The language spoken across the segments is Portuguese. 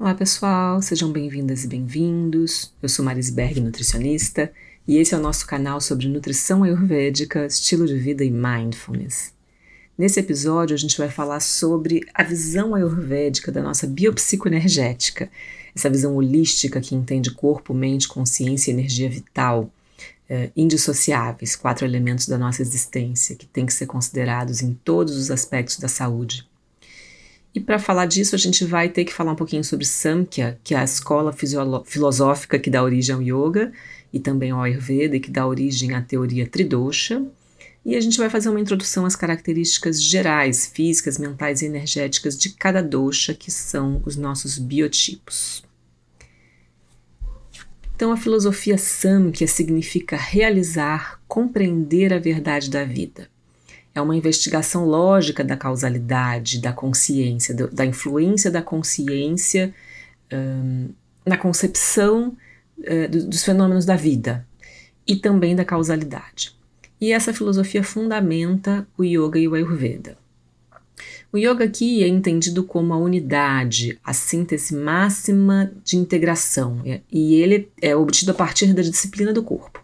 Olá pessoal, sejam bem-vindas e bem-vindos. Eu sou Marisberg, nutricionista, e esse é o nosso canal sobre nutrição ayurvédica, estilo de vida e mindfulness. Nesse episódio, a gente vai falar sobre a visão ayurvédica da nossa biopsicoenergética, essa visão holística que entende corpo, mente, consciência e energia vital, é, indissociáveis, quatro elementos da nossa existência, que têm que ser considerados em todos os aspectos da saúde. E para falar disso, a gente vai ter que falar um pouquinho sobre Samkhya, que é a escola filosófica que dá origem ao yoga e também ao Ayurveda, que dá origem à teoria Tridosha. E a gente vai fazer uma introdução às características gerais, físicas, mentais e energéticas de cada dosha, que são os nossos biotipos. Então, a filosofia Samkhya significa realizar, compreender a verdade da vida. É uma investigação lógica da causalidade, da consciência, do, da influência da consciência um, na concepção uh, dos fenômenos da vida e também da causalidade. E essa filosofia fundamenta o yoga e o ayurveda. O yoga aqui é entendido como a unidade, a síntese máxima de integração, e ele é obtido a partir da disciplina do corpo.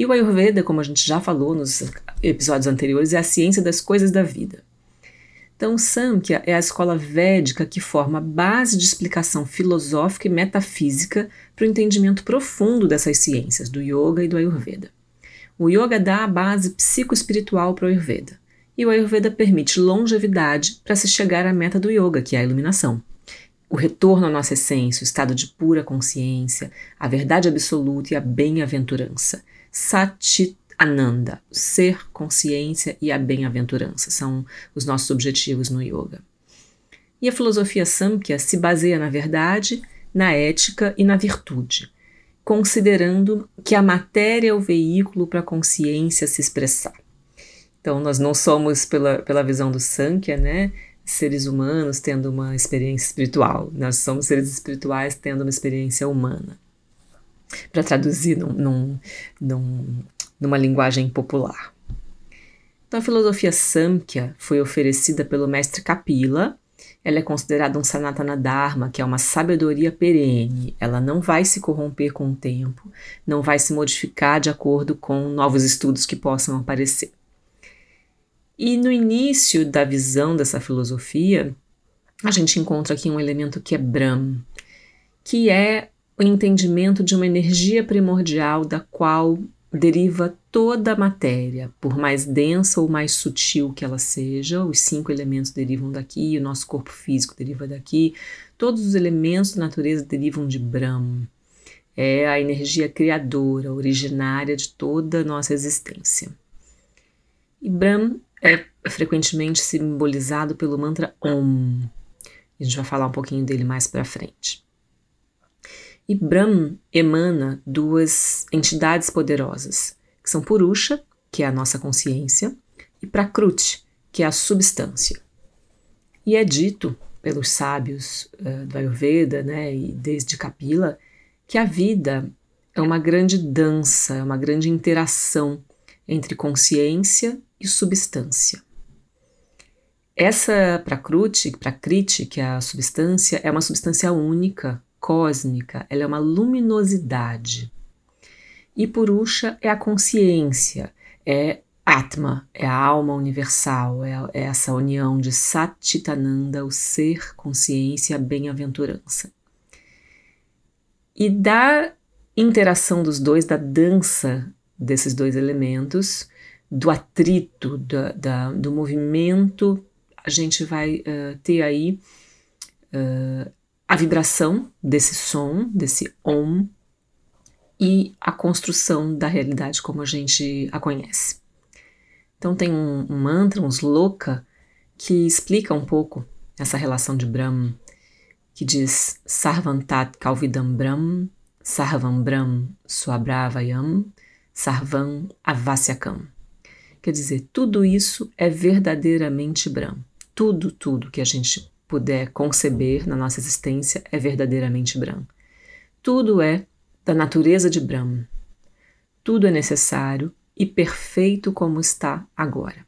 E o Ayurveda, como a gente já falou nos episódios anteriores, é a ciência das coisas da vida. Então, Samkhya é a escola védica que forma a base de explicação filosófica e metafísica para o entendimento profundo dessas ciências, do yoga e do Ayurveda. O yoga dá a base psicoespiritual para o Ayurveda e o Ayurveda permite longevidade para se chegar à meta do yoga, que é a iluminação. O retorno à nossa essência, o estado de pura consciência, a verdade absoluta e a bem-aventurança. Satit Ananda, ser, consciência e a bem-aventurança são os nossos objetivos no yoga. E a filosofia Samkhya se baseia na verdade, na ética e na virtude, considerando que a matéria é o veículo para a consciência se expressar. Então, nós não somos, pela, pela visão do Sankhya, né, seres humanos tendo uma experiência espiritual. Nós somos seres espirituais tendo uma experiência humana. Para traduzir num, num, num, numa linguagem popular. Então, a filosofia Samkhya foi oferecida pelo mestre Kapila. Ela é considerada um Sanatana Dharma, que é uma sabedoria perene. Ela não vai se corromper com o tempo, não vai se modificar de acordo com novos estudos que possam aparecer. E no início da visão dessa filosofia, a gente encontra aqui um elemento que é Brahm, que é o entendimento de uma energia primordial da qual deriva toda a matéria, por mais densa ou mais sutil que ela seja, os cinco elementos derivam daqui, o nosso corpo físico deriva daqui, todos os elementos da natureza derivam de Brahm. É a energia criadora, originária de toda a nossa existência. E Brahm é frequentemente simbolizado pelo mantra Om. A gente vai falar um pouquinho dele mais para frente. E Brahm emana duas entidades poderosas, que são Purusha, que é a nossa consciência, e Prakruti, que é a substância. E é dito pelos sábios uh, do Ayurveda, né, e desde Kapila, que a vida é uma grande dança, é uma grande interação entre consciência e substância. Essa Prakruti, Prakriti, que é a substância, é uma substância única, cósmica, ela é uma luminosidade. E Purusha é a consciência, é Atma, é a alma universal, é, é essa união de Satitananda, o ser, consciência bem-aventurança. E da interação dos dois, da dança desses dois elementos, do atrito, da, da, do movimento, a gente vai uh, ter aí uh, a vibração desse som, desse om, e a construção da realidade como a gente a conhece. Então tem um, um mantra, um sloka, que explica um pouco essa relação de Brahm, que diz Sarvantat Kalvidam Brahm, Sarvam Brahm Swabravayam, Sarvam Avasyakam. Quer dizer, tudo isso é verdadeiramente Brahm. Tudo, tudo que a gente puder conceber na nossa existência é verdadeiramente Brahm. Tudo é da natureza de Brahm. Tudo é necessário e perfeito como está agora.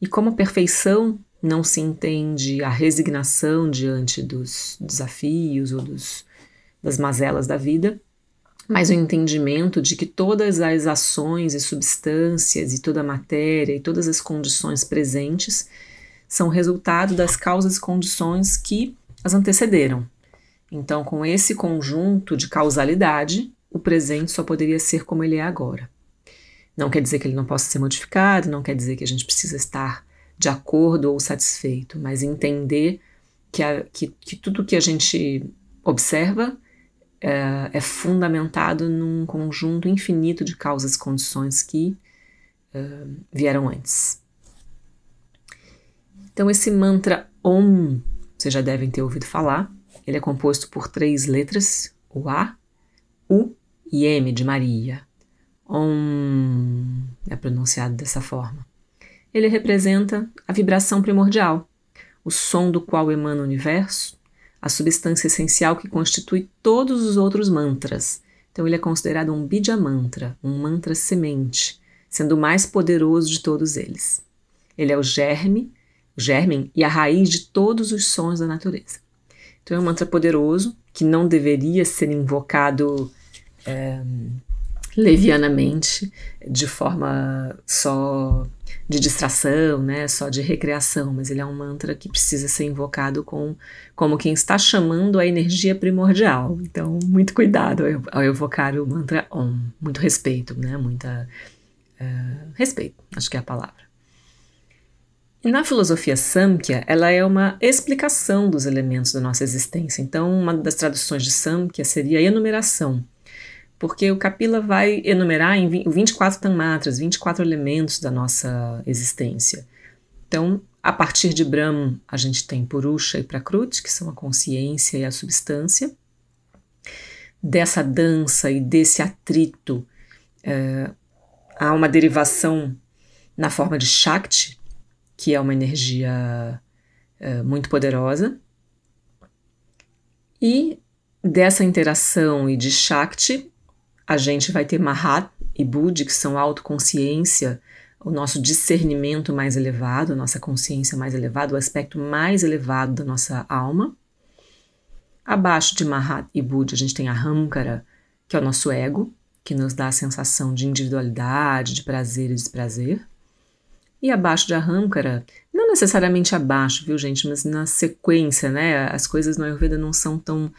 E como a perfeição não se entende a resignação diante dos desafios ou dos, das mazelas da vida, mas o entendimento de que todas as ações e substâncias e toda a matéria e todas as condições presentes são resultado das causas e condições que as antecederam. Então, com esse conjunto de causalidade, o presente só poderia ser como ele é agora. Não quer dizer que ele não possa ser modificado, não quer dizer que a gente precisa estar de acordo ou satisfeito, mas entender que, a, que, que tudo que a gente observa é, é, fundamentado num conjunto infinito de causas e condições que é, vieram antes. Então, esse mantra Om, vocês já devem ter ouvido falar, ele é composto por três letras, o A, U e M de Maria. Om é pronunciado dessa forma. Ele representa a vibração primordial, o som do qual emana o universo, a substância essencial que constitui todos os outros mantras. Então, ele é considerado um Bija Mantra, um mantra semente, sendo o mais poderoso de todos eles. Ele é o germe, o germen e a raiz de todos os sons da natureza. Então, é um mantra poderoso que não deveria ser invocado. É, levianamente, de forma só de distração, né, só de recreação, mas ele é um mantra que precisa ser invocado com como quem está chamando a energia primordial. Então, muito cuidado ao evocar o mantra Om, muito respeito, né, muita uh, respeito, acho que é a palavra. E na filosofia Samkhya, ela é uma explicação dos elementos da nossa existência. Então, uma das traduções de Samkhya seria enumeração porque o Kapila vai enumerar em 24 tanmatras, 24 elementos da nossa existência. Então, a partir de Brahma, a gente tem Purusha e Prakriti, que são a consciência e a substância. Dessa dança e desse atrito, é, há uma derivação na forma de Shakti, que é uma energia é, muito poderosa. E dessa interação e de Shakti, a gente vai ter Mahat e Budi, que são autoconsciência, o nosso discernimento mais elevado, a nossa consciência mais elevada, o aspecto mais elevado da nossa alma. Abaixo de Mahat e Budi, a gente tem a Hamkara, que é o nosso ego, que nos dá a sensação de individualidade, de prazer e desprazer. E abaixo de Ahamkara, não necessariamente abaixo, viu gente, mas na sequência, né? As coisas no Ayurveda não são tão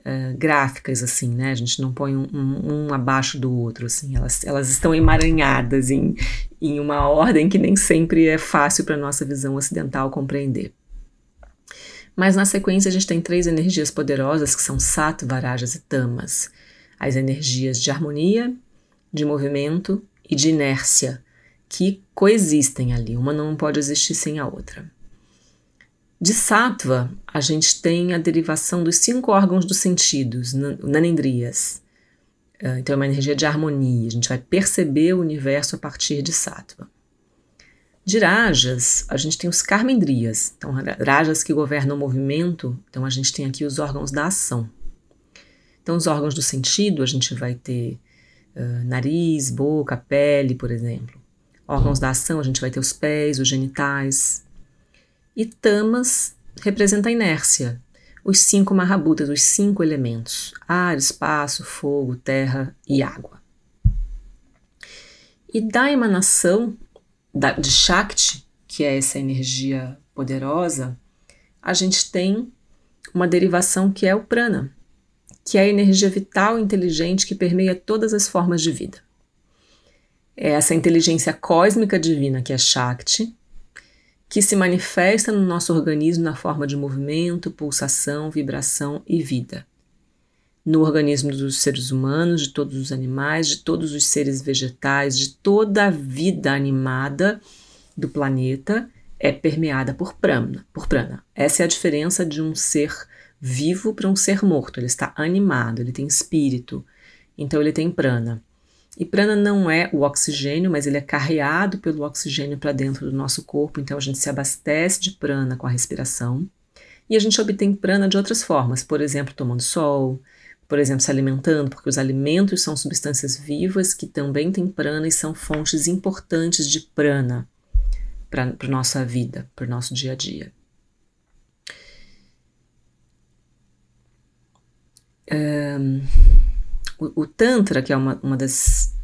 uh, gráficas, assim, né? A gente não põe um, um, um, abaixo do outro, assim. Elas, elas estão emaranhadas em, em uma ordem que nem sempre é fácil para nossa visão ocidental compreender. Mas na sequência a gente tem três energias poderosas que são Sattva, Rajas e Tamas. As energias de harmonia, de movimento e de inércia, que coexistem ali. Uma não pode existir sem a outra. De sattva, a gente tem a derivação dos cinco órgãos dos sentidos, nanendrias. Ah, então é uma energia de harmonia, a gente vai perceber o universo a partir de sattva. De rajas, a gente tem os karmendrias, então rajas que governam o movimento, então a gente tem aqui os órgãos da ação. Então os órgãos do sentido, a gente vai ter uh, nariz, boca, pele, por exemplo. Órgãos da ação, a gente vai ter os pés, os genitais, e tamas representa a inércia, os cinco marrabutas, os cinco elementos: ar, espaço, fogo, terra e água. E da emanação da, de Shakti, que é essa energia poderosa, a gente tem uma derivação que é o prana, que é a energia vital inteligente que permeia todas as formas de vida. É essa inteligência cósmica divina que é Shakti, que se manifesta no nosso organismo na forma de movimento, pulsação, vibração e vida. No organismo dos seres humanos, de todos os animais, de todos os seres vegetais, de toda a vida animada do planeta é permeada por prana, por prana. Essa é a diferença de um ser vivo para um ser morto. Ele está animado, ele tem espírito, então ele tem prana. E prana não é o oxigênio, mas ele é carreado pelo oxigênio para dentro do nosso corpo, então a gente se abastece de prana com a respiração. E a gente obtém prana de outras formas, por exemplo, tomando sol, por exemplo, se alimentando, porque os alimentos são substâncias vivas que também têm prana e são fontes importantes de prana. para a nossa vida, para o nosso dia a dia. Um, o, Tantra, que é uma, uma, das,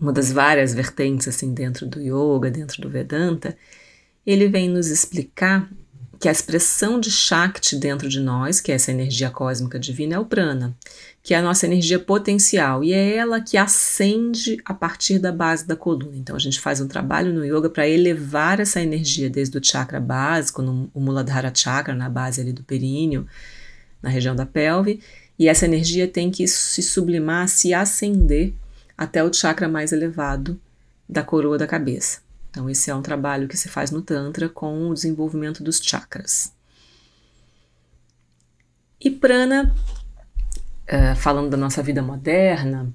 uma das várias vertentes assim dentro do yoga, dentro do Vedanta, ele vem nos explicar que a expressão de Shakti dentro de nós, que é essa energia cósmica divina, é o prana, que é a nossa energia potencial e é ela que acende a partir da base da coluna. Então a gente faz um trabalho no yoga para elevar essa energia desde o chakra básico, no Muladhara Chakra, na base ali do períneo, na região da pelve, e essa energia tem que se sublimar, se acender até o chakra mais elevado da coroa da cabeça. Então, esse é um trabalho que se faz no Tantra com o desenvolvimento dos chakras. E prana, uh, falando da nossa vida moderna,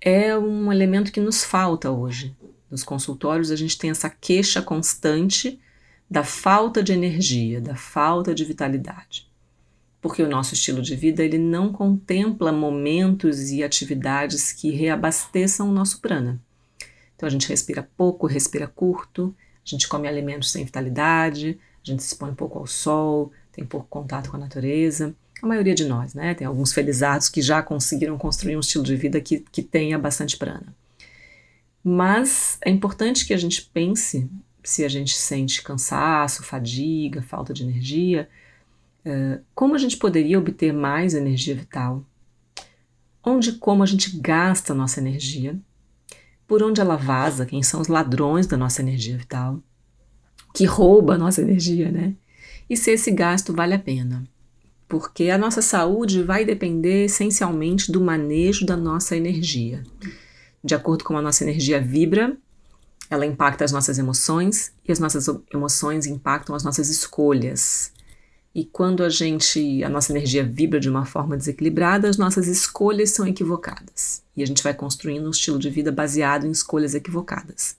é um elemento que nos falta hoje. Nos consultórios, a gente tem essa queixa constante da falta de energia, da falta de vitalidade. Porque o nosso estilo de vida ele não contempla momentos e atividades que reabasteçam o nosso prana. Então a gente respira pouco, respira curto, a gente come alimentos sem vitalidade, a gente se expõe pouco ao sol, tem pouco contato com a natureza. A maioria de nós, né? Tem alguns felizados que já conseguiram construir um estilo de vida que, que tenha bastante prana. Mas é importante que a gente pense se a gente sente cansaço, fadiga, falta de energia, como a gente poderia obter mais energia vital? Onde como a gente gasta a nossa energia por onde ela vaza, quem são os ladrões da nossa energia vital, que rouba a nossa energia, né? E se esse gasto vale a pena. Porque a nossa saúde vai depender essencialmente do manejo da nossa energia. De acordo com a nossa energia vibra, ela impacta as nossas emoções e as nossas emoções impactam as nossas escolhas. E quando a gente, a nossa energia vibra de uma forma desequilibrada, as nossas escolhas são equivocadas. E a gente vai construindo um estilo de vida baseado em escolhas equivocadas.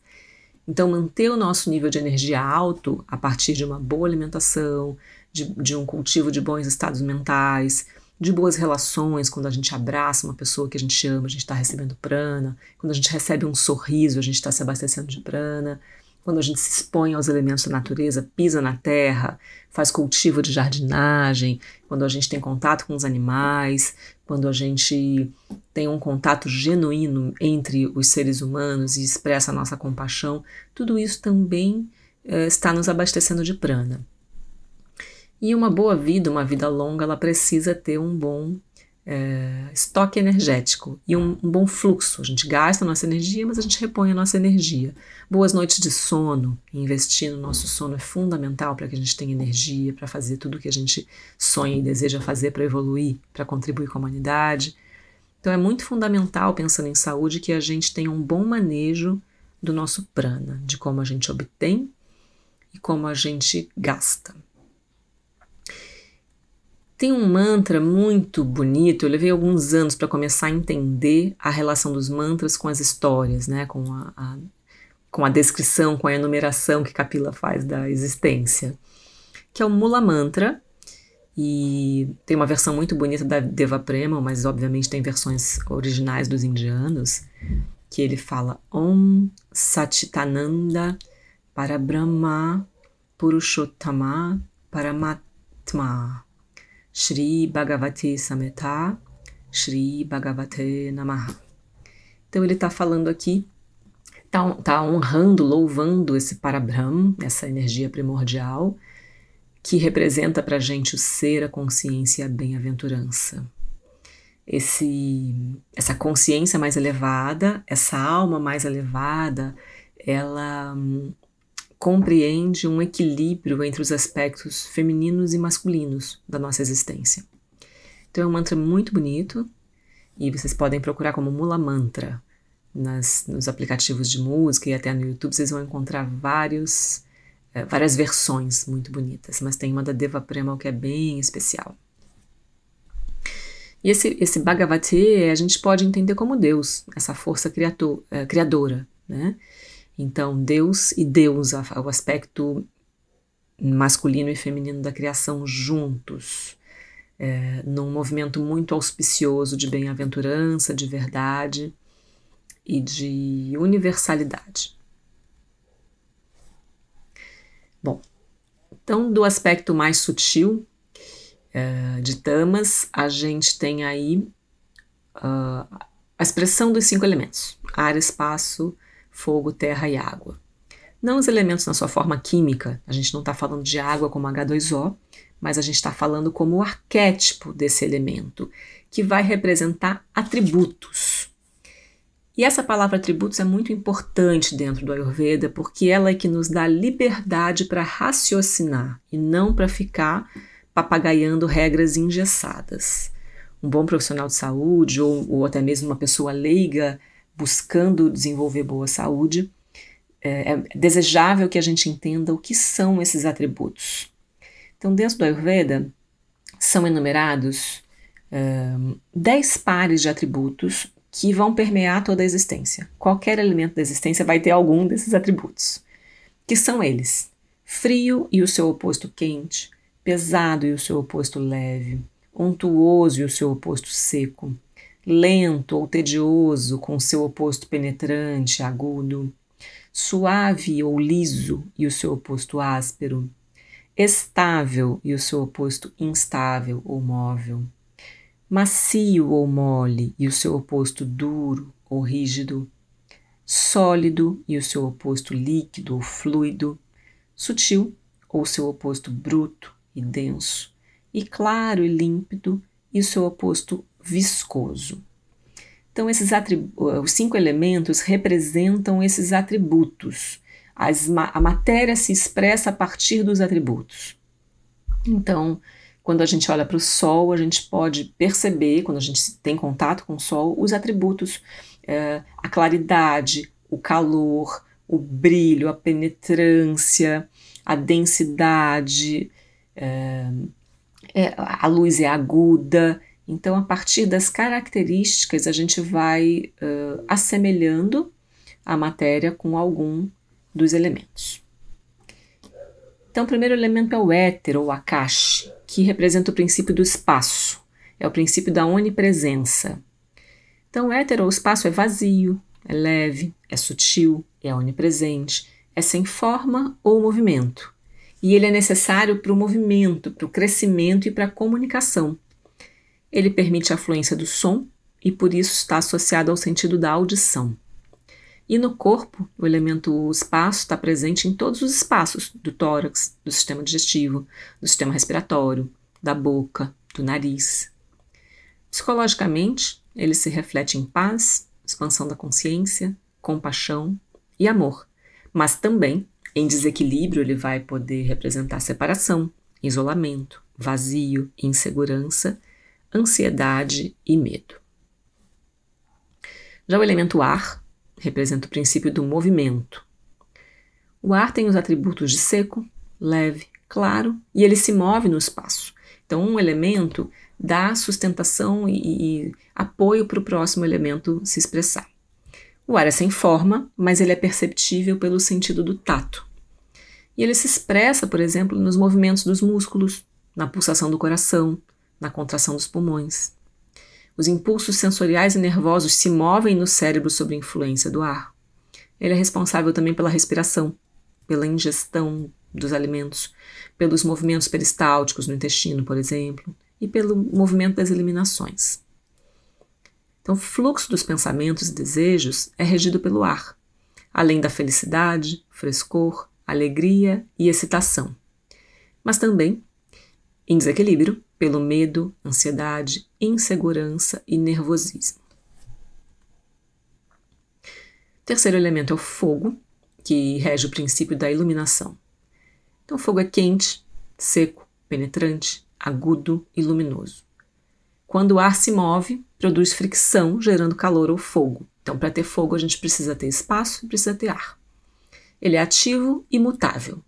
Então, manter o nosso nível de energia alto a partir de uma boa alimentação, de, de um cultivo de bons estados mentais, de boas relações, quando a gente abraça uma pessoa que a gente ama, a gente está recebendo prana, quando a gente recebe um sorriso, a gente está se abastecendo de prana quando a gente se expõe aos elementos da natureza, pisa na terra, faz cultivo de jardinagem, quando a gente tem contato com os animais, quando a gente tem um contato genuíno entre os seres humanos e expressa a nossa compaixão, tudo isso também eh, está nos abastecendo de prana. E uma boa vida, uma vida longa, ela precisa ter um bom é, estoque energético e um, um, bom fluxo. A gente gasta a nossa energia, mas a gente repõe a nossa energia. Boas noites de sono, investir no nosso sono é fundamental para que a gente tenha energia para fazer tudo o que a gente sonha e deseja fazer para evoluir, para contribuir com a humanidade. Então é muito fundamental, pensando em saúde, que a gente tenha um bom manejo do nosso prana, de como a gente obtém e como a gente gasta. Tem um mantra muito bonito, eu levei alguns anos para começar a entender a relação dos mantras com as histórias, né? com, a, a, com a descrição, com a enumeração que Kapila faz da existência, que é o Mula Mantra, e tem uma versão muito bonita da Deva Prema, mas obviamente tem versões originais dos indianos, que ele fala Om Parabrahma Purushottama Paramatma Shri Bhagavate Sameta, Shri Bhagavate Namaha. Então ele está falando aqui, está tá honrando, louvando esse Parabrahm, essa energia primordial, que representa para a gente o ser, a consciência e a bem-aventurança. Esse, essa consciência mais elevada, essa alma mais elevada, ela compreende um equilíbrio entre os aspectos femininos e masculinos da nossa existência. Então é um mantra muito bonito e vocês podem procurar como Mula Mantra nas, nos aplicativos de música e até no YouTube vocês vão encontrar vários, é, várias versões muito bonitas, mas tem uma da Deva Premal que é bem especial. E esse, esse Bhagavate a gente pode entender como Deus, essa força criator, é, criadora, né? Então, Deus e deusa, o aspecto masculino e feminino da criação juntos, é, num movimento muito auspicioso de bem-aventurança, de verdade e de universalidade. Bom, então do aspecto mais sutil uh, de tamas, a gente tem aí uh, a expressão dos cinco elementos: ar, espaço, fogo, terra e água. Não os elementos na sua forma química, a gente não está falando de água como H2O, mas a gente está falando como o arquétipo desse elemento, que vai representar atributos. E essa palavra atributos é muito importante dentro do Ayurveda, porque ela é que nos dá liberdade para raciocinar e não para ficar papagaiando regras engessadas. Um bom profissional de saúde ou, ou até mesmo uma pessoa leiga buscando desenvolver boa saúde, é, é desejável que a gente entenda o que são esses atributos. Então, dentro do Ayurveda, são enumerados um, dez pares de atributos que vão permear toda a existência. Qualquer elemento da existência vai ter algum desses atributos, que são eles: frio e o seu oposto quente, pesado e o seu oposto leve, untuoso e o seu oposto seco, lento ou tedioso com seu oposto penetrante, agudo, suave ou liso e o seu oposto áspero, estável e o seu oposto instável ou móvel, macio ou mole e o seu oposto duro ou rígido, sólido e o seu oposto líquido ou fluido, sutil ou seu oposto bruto e denso, e claro e límpido e o seu oposto viscoso. Então, esses os cinco elementos representam esses atributos as, a matéria se expressa a partir dos atributos. Então, quando a gente olha para o Sol, a gente pode perceber, quando a gente tem contato com o Sol, os atributos, é, a claridade, o calor, o brilho, a penetrância, a densidade, é, a luz é aguda. Então, a partir das características, a gente vai uh, assemelhando a matéria com algum dos elementos. Então, o primeiro elemento é o éter, ou akash, que representa o princípio do espaço, é o princípio da onipresença. Então, o éter ou espaço é vazio, é leve, é sutil, é onipresente, é sem forma ou movimento. E ele é necessário para o movimento, para o crescimento e para a comunicação. Ele permite a fluência do som e por isso está associado ao sentido da audição. E no corpo, o elemento espaço está presente em todos os espaços do tórax, do sistema digestivo, do sistema respiratório, da boca, do nariz. Psicologicamente, ele se reflete em paz, expansão da consciência, compaixão e amor, mas também em desequilíbrio ele vai poder representar separação, isolamento, vazio, insegurança, ansiedade e medo. Já o elemento ar representa o princípio do movimento. O ar tem os atributos de seco, leve, claro e ele se move no espaço. Então, um elemento dá sustentação e, e apoio para o próximo elemento se expressar. O ar é sem forma, mas ele é perceptível pelo sentido do tato. E ele se expressa, por exemplo, nos movimentos dos músculos, na pulsação do coração, na contração dos pulmões. Os impulsos sensoriais e nervosos se movem no cérebro sob influência do ar. Ele é responsável também pela respiração, pela ingestão dos alimentos, pelos movimentos peristálticos no intestino, por exemplo, e pelo movimento das eliminações. Então, o fluxo dos pensamentos e desejos é regido pelo ar, além da felicidade, frescor, alegria e excitação. Mas também, em desequilíbrio, pelo medo, ansiedade, insegurança e nervosismo. Terceiro elemento é o fogo, que rege o princípio da iluminação. Então, fogo é quente, seco, penetrante, agudo e luminoso. Quando o ar se move, produz fricção, gerando calor ou fogo. Então, para ter fogo, a gente precisa ter espaço e precisa ter ar. Ele é ativo e mutável.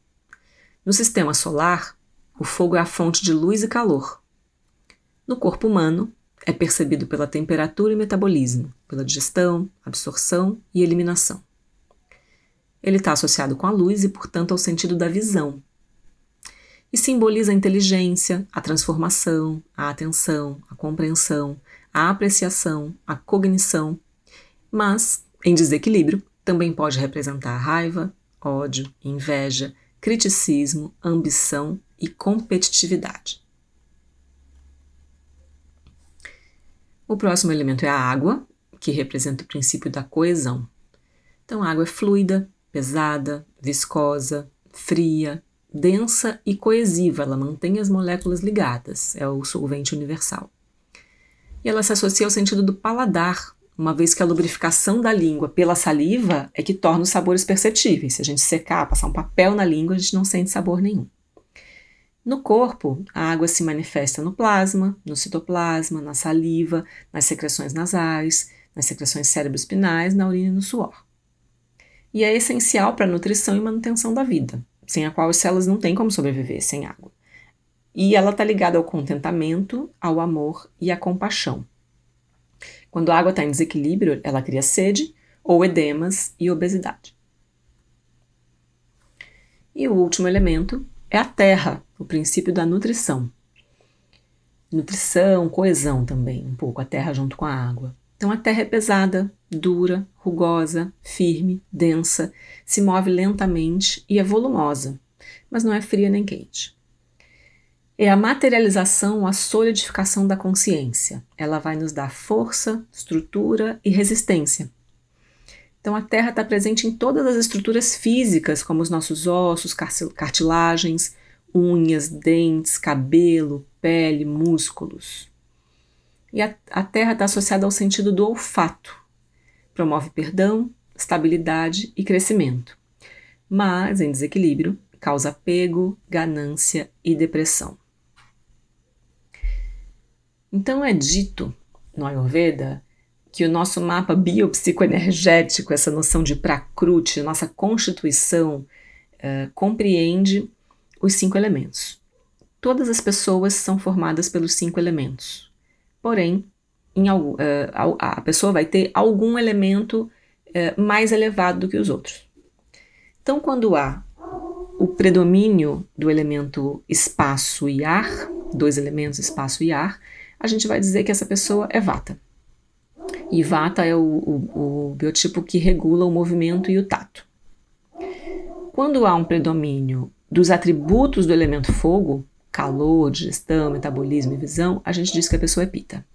No sistema solar, o fogo é a fonte de luz e calor. No corpo humano, é percebido pela temperatura e metabolismo, pela digestão, absorção e eliminação. Ele está associado com a luz e, portanto, ao sentido da visão. E simboliza a inteligência, a transformação, a atenção, a compreensão, a apreciação, a cognição, mas, em desequilíbrio, também pode representar raiva, ódio, inveja, criticismo, ambição e competitividade. O próximo elemento é a água, que representa o princípio da coesão. Então, a água é fluida, pesada, viscosa, fria, densa e coesiva, ela mantém as moléculas ligadas, é o solvente universal. E ela se associa ao sentido do paladar, uma vez que a lubrificação da língua pela saliva é que torna os sabores perceptíveis. Se a gente secar, passar um papel na língua, a gente não sente sabor nenhum. No corpo, a água se manifesta no plasma, no citoplasma, na saliva, nas secreções nasais, nas secreções cérebro-espinais, na urina e no suor. E é essencial para a nutrição e manutenção da vida, sem a qual as células não têm como sobreviver sem água. E ela está ligada ao contentamento, ao amor e à compaixão. Quando a água está em desequilíbrio, ela cria sede ou edemas e obesidade. E o último elemento é a terra, o princípio da nutrição. Nutrição, coesão também, um pouco, a terra junto com a água. Então a terra é pesada, dura, rugosa, firme, densa, se move lentamente e é volumosa, mas não é fria nem quente. É a materialização, a solidificação da consciência. Ela vai nos dar força, estrutura e resistência. Então a Terra está presente em todas as estruturas físicas, como os nossos ossos, cartilagens, unhas, dentes, cabelo, pele, músculos. E a, a Terra está associada ao sentido do olfato. Promove perdão, estabilidade e crescimento. Mas, em desequilíbrio, causa apego, ganância e depressão. Então é dito no Ayurveda que o nosso mapa biopsicoenergético, essa noção de prakriti, nossa constituição, uh, compreende os cinco elementos. Todas as pessoas são formadas pelos cinco elementos. Porém, em, uh, a pessoa vai ter algum elemento uh, mais elevado do que os outros. Então, quando há o predomínio do elemento espaço e ar, dois elementos, espaço e ar, a gente vai dizer que essa pessoa é vata. E vata é o, o, o biotipo que regula o movimento e o tato. Quando há um predomínio dos atributos do elemento fogo, calor, digestão, metabolismo e visão, a gente diz que a pessoa é pita.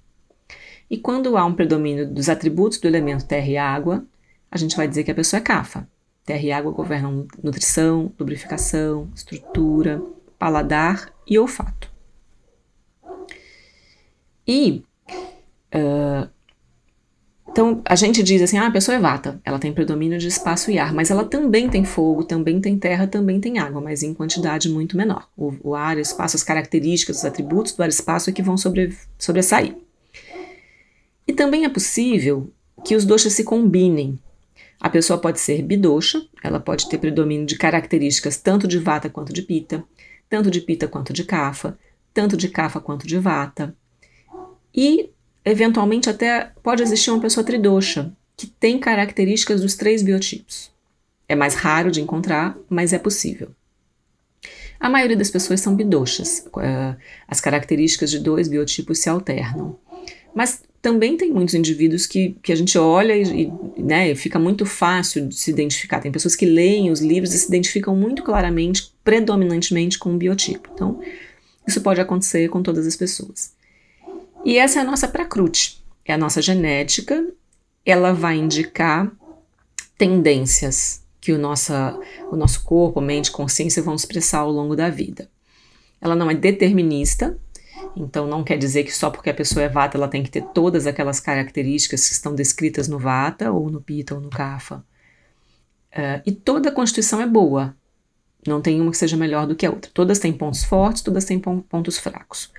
E quando há um predomínio dos atributos do elemento terra e água, a gente vai dizer que a pessoa é cafa. Terra e água governam nutrição, lubrificação, estrutura, paladar e olfato. E uh, então a gente diz assim: ah, a pessoa é vata, ela tem predomínio de espaço e ar, mas ela também tem fogo, também tem terra, também tem água, mas em quantidade muito menor. O, o ar, o espaço, as características, os atributos do ar espaço é que vão sobre, sobressair. E também é possível que os doshas se combinem. A pessoa pode ser bidosha, ela pode ter predomínio de características tanto de vata quanto de pita, tanto de pita quanto de kapha, tanto de kapha quanto de vata. E, eventualmente, até pode existir uma pessoa tridosha, que tem características dos três biotipos. É mais raro de encontrar, mas é possível. A maioria das pessoas são bidoshas, eh, as características de dois biotipos se alternam. Mas também tem muitos indivíduos que, que a gente olha e, e né, fica muito fácil de se identificar. Tem pessoas que leem os livros e se identificam muito claramente, predominantemente com um biotipo. Então, isso pode acontecer com todas as pessoas. E essa é a nossa Prakrut, é a nossa genética, ela vai indicar tendências que o, nossa, o nosso corpo, mente, consciência vão expressar ao longo da vida. Ela não é determinista, então não quer dizer que só porque a pessoa é vata ela tem que ter todas aquelas características que estão descritas no vata, ou no pita, ou no kapha. Uh, e toda a constituição é boa, não tem uma que seja melhor do que a outra. Todas têm pontos fortes, todas têm pontos fracos.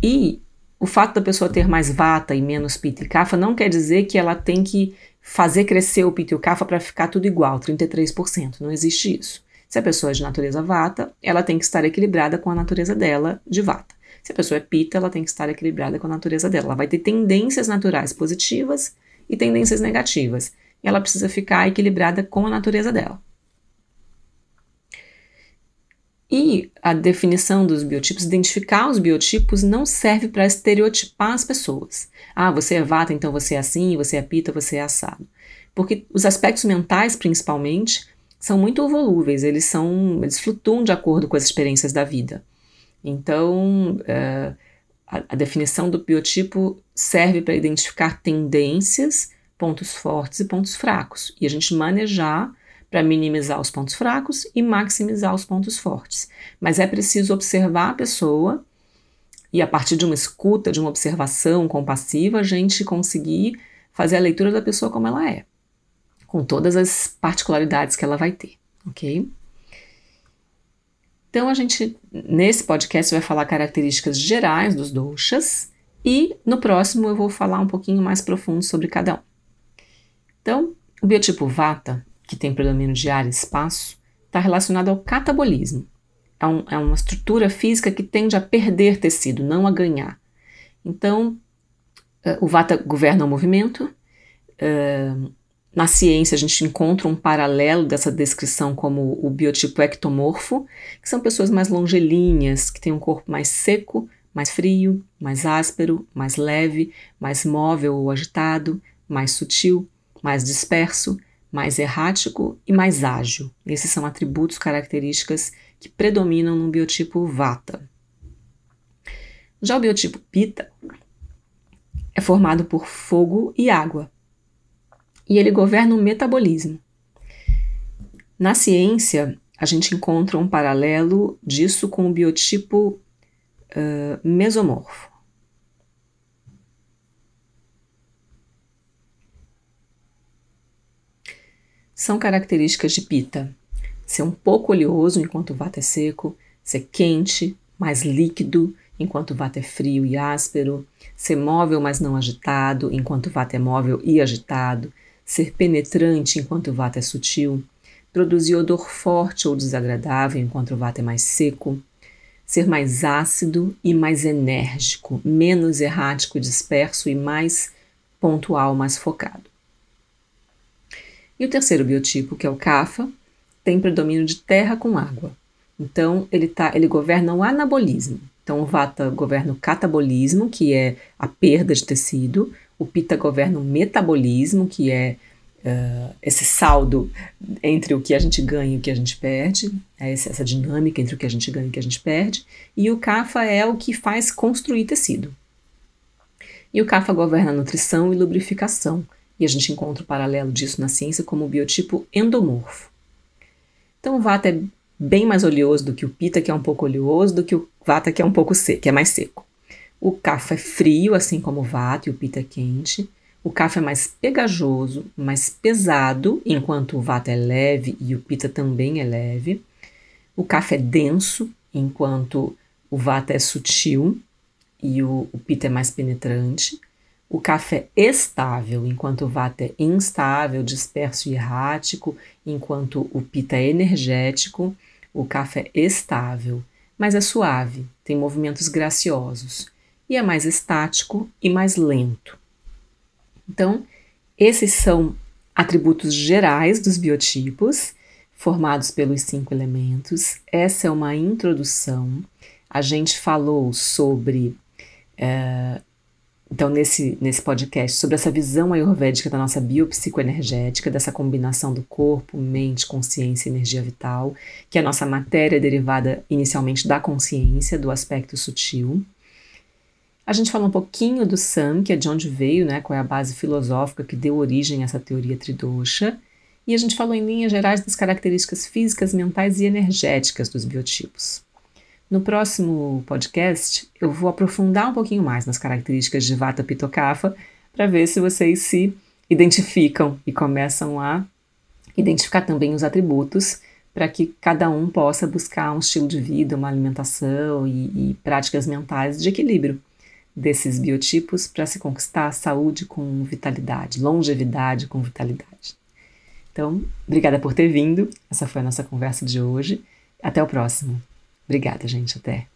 E o fato da pessoa ter mais vata e menos pita e kapha não quer dizer que ela tem que fazer crescer o pita e o kapha para ficar tudo igual, 33%. Não existe isso. Se a pessoa é de natureza vata, ela tem que estar equilibrada com a natureza dela de vata. Se a pessoa é pita, ela tem que estar equilibrada com a natureza dela. Ela vai ter tendências naturais positivas e tendências negativas. E ela precisa ficar equilibrada com a natureza dela. E a definição dos biotipos, identificar os biotipos, não serve para estereotipar as pessoas. Ah, você é vata, então você é assim, você é pita, você é assado. Porque os aspectos mentais, principalmente, são muito volúveis, eles são, eles flutuam de acordo com as experiências da vida. Então, uh, a, a definição do biotipo serve para identificar tendências, pontos fortes e pontos fracos, e a gente manejar para minimizar os pontos fracos e maximizar os pontos fortes. Mas é preciso observar a pessoa e a partir de uma escuta, de uma observação compassiva, a gente conseguir fazer a leitura da pessoa como ela é, com todas as particularidades que ela vai ter, ok? Então a gente nesse podcast vai falar características gerais dos doshas e no próximo eu vou falar um pouquinho mais profundo sobre cada um. Então, o biotipo Vata, que tem predomínio de ar e espaço, está relacionado ao catabolismo, é, um, é uma estrutura física que tende a perder tecido, não a ganhar. Então, uh, o Vata governa o movimento. Uh, na ciência, a gente encontra um paralelo dessa descrição como o biotipo ectomorfo, que são pessoas mais longelinhas, que têm um corpo mais seco, mais frio, mais áspero, mais leve, mais móvel ou agitado, mais sutil, mais disperso, mais errático e mais ágil. Esses são atributos, características que predominam no biotipo Vata. Já o biotipo Pitta é formado por fogo e água, e ele governa o metabolismo. Na ciência, a gente encontra um paralelo disso com o biotipo uh, mesomorfo. São características de Pita ser um pouco oleoso enquanto o vata é seco, ser quente, mais líquido enquanto o vata é frio e áspero, ser móvel mas não agitado enquanto o vata é móvel e agitado, ser penetrante enquanto o vata é sutil, produzir odor forte ou desagradável enquanto o vata é mais seco, ser mais ácido e mais enérgico, menos errático e disperso e mais pontual, mais focado. E o terceiro biotipo, que é o Kapha, tem predomínio de terra com água. Então, ele, tá, ele governa o anabolismo. Então, o Vata governa o catabolismo, que é a perda de tecido. O Pitta governa o metabolismo, que é uh, esse saldo entre o que a gente ganha e o que a gente perde, é essa dinâmica entre o que a gente ganha e o que a gente perde. E o Kapha é o que faz construir tecido. E o Kapha governa a nutrição e lubrificação. E a gente encontra o paralelo disso na ciência como o biotipo endomorfo. Então o vata é bem mais oleoso do que o pita, que é um pouco oleoso, do que o vata, que é um pouco seco, que é mais seco. O kapha é frio, assim como o vata, e o pita é quente. O kapha é mais pegajoso, mais pesado, enquanto o vata é leve e o pita também é leve. O kapha é denso, enquanto o vata é sutil e o, o pita é mais penetrante. O café estável, enquanto o vata é instável, disperso e errático, enquanto o pita é energético. O café estável, mas é suave, tem movimentos graciosos e é mais estático e mais lento. Então, esses são atributos gerais dos biotipos, formados pelos cinco elementos. Essa é uma introdução. A gente falou sobre uh, então, nesse, nesse podcast, sobre essa visão ayurvédica da nossa biopsicoenergética, dessa combinação do corpo, mente, consciência e energia vital, que é a nossa matéria derivada inicialmente da consciência, do aspecto sutil. A gente falou um pouquinho do Sam, que é de onde veio, né, qual é a base filosófica que deu origem a essa teoria tridosha. E a gente falou em linhas gerais das características físicas, mentais e energéticas dos biotipos. No próximo podcast, eu vou aprofundar um pouquinho mais nas características de Vata Pitta Kapha para ver se vocês se identificam e começam a identificar também os atributos para que cada um possa buscar um estilo de vida, uma alimentação e, e práticas mentais de equilíbrio desses biotipos para se conquistar saúde com vitalidade, longevidade com vitalidade. Então, obrigada por ter vindo. Essa foi a nossa conversa de hoje. Até o próximo. Obrigada, gente. Até.